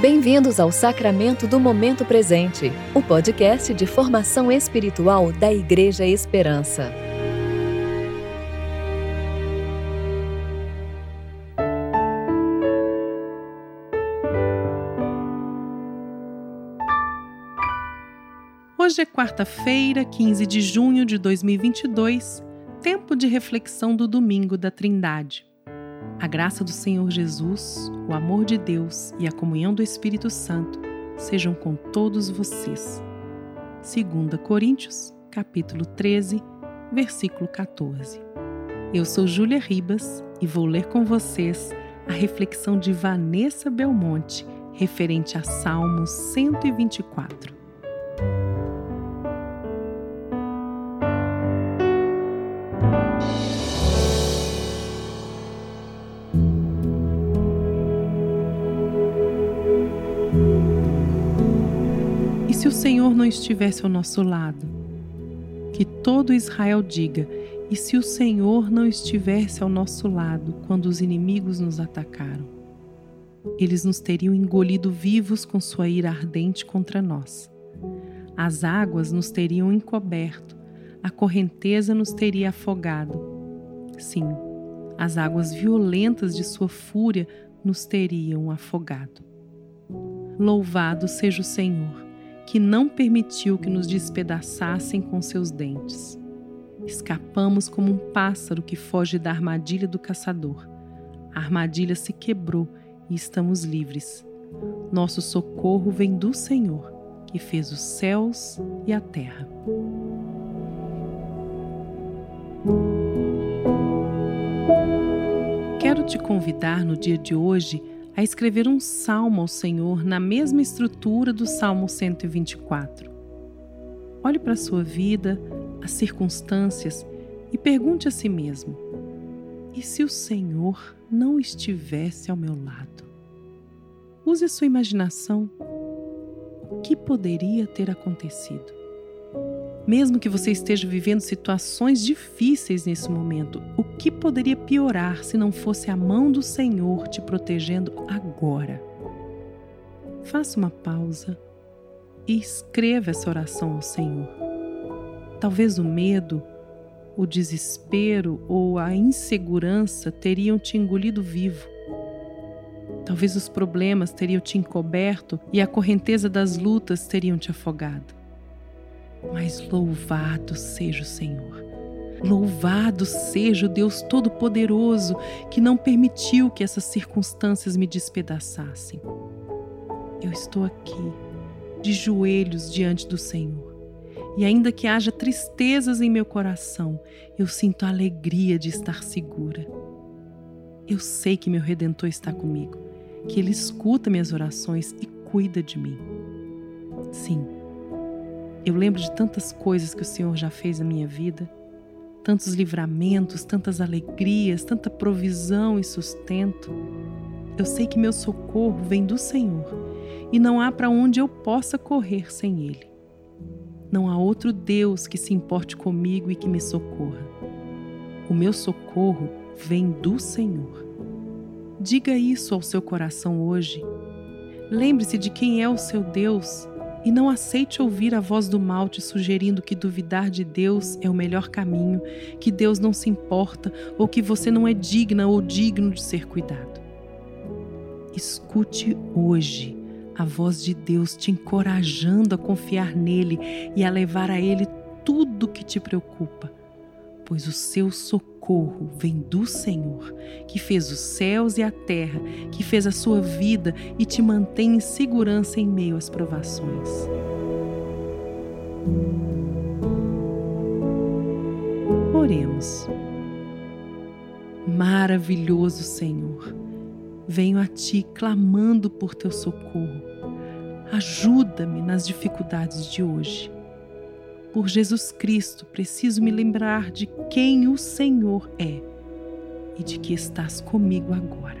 Bem-vindos ao Sacramento do Momento Presente, o podcast de formação espiritual da Igreja Esperança. Hoje é quarta-feira, 15 de junho de 2022, tempo de reflexão do Domingo da Trindade. A graça do Senhor Jesus, o amor de Deus e a comunhão do Espírito Santo sejam com todos vocês. 2 Coríntios, capítulo 13, versículo 14. Eu sou Júlia Ribas e vou ler com vocês a reflexão de Vanessa Belmonte referente a Salmo 124. Se o Senhor não estivesse ao nosso lado? Que todo Israel diga: e se o Senhor não estivesse ao nosso lado quando os inimigos nos atacaram? Eles nos teriam engolido vivos com sua ira ardente contra nós. As águas nos teriam encoberto, a correnteza nos teria afogado. Sim, as águas violentas de sua fúria nos teriam afogado. Louvado seja o Senhor que não permitiu que nos despedaçassem com seus dentes. Escapamos como um pássaro que foge da armadilha do caçador. A armadilha se quebrou e estamos livres. Nosso socorro vem do Senhor, que fez os céus e a terra. Quero te convidar no dia de hoje a escrever um salmo ao Senhor na mesma estrutura do Salmo 124. Olhe para a sua vida, as circunstâncias e pergunte a si mesmo: e se o Senhor não estivesse ao meu lado? Use a sua imaginação. O que poderia ter acontecido? Mesmo que você esteja vivendo situações difíceis nesse momento, o que poderia piorar se não fosse a mão do Senhor te protegendo agora? Faça uma pausa e escreva essa oração ao Senhor. Talvez o medo, o desespero ou a insegurança teriam te engolido vivo. Talvez os problemas teriam te encoberto e a correnteza das lutas teriam te afogado. Mas louvado seja o Senhor. Louvado seja o Deus Todo-Poderoso que não permitiu que essas circunstâncias me despedaçassem. Eu estou aqui, de joelhos diante do Senhor. E ainda que haja tristezas em meu coração, eu sinto a alegria de estar segura. Eu sei que meu Redentor está comigo, que Ele escuta minhas orações e cuida de mim. Sim, eu lembro de tantas coisas que o Senhor já fez na minha vida, tantos livramentos, tantas alegrias, tanta provisão e sustento. Eu sei que meu socorro vem do Senhor e não há para onde eu possa correr sem Ele. Não há outro Deus que se importe comigo e que me socorra. O meu socorro vem do Senhor. Diga isso ao seu coração hoje. Lembre-se de quem é o seu Deus e não aceite ouvir a voz do mal te sugerindo que duvidar de Deus é o melhor caminho, que Deus não se importa ou que você não é digna ou digno de ser cuidado. Escute hoje a voz de Deus te encorajando a confiar nele e a levar a ele tudo que te preocupa, pois o seu socorro vem do Senhor, que fez os céus e a terra, que fez a sua vida e te mantém em segurança em meio às provações. Oremos. Maravilhoso Senhor, venho a Ti clamando por Teu socorro. Ajuda-me nas dificuldades de hoje por Jesus Cristo, preciso me lembrar de quem o Senhor é e de que estás comigo agora.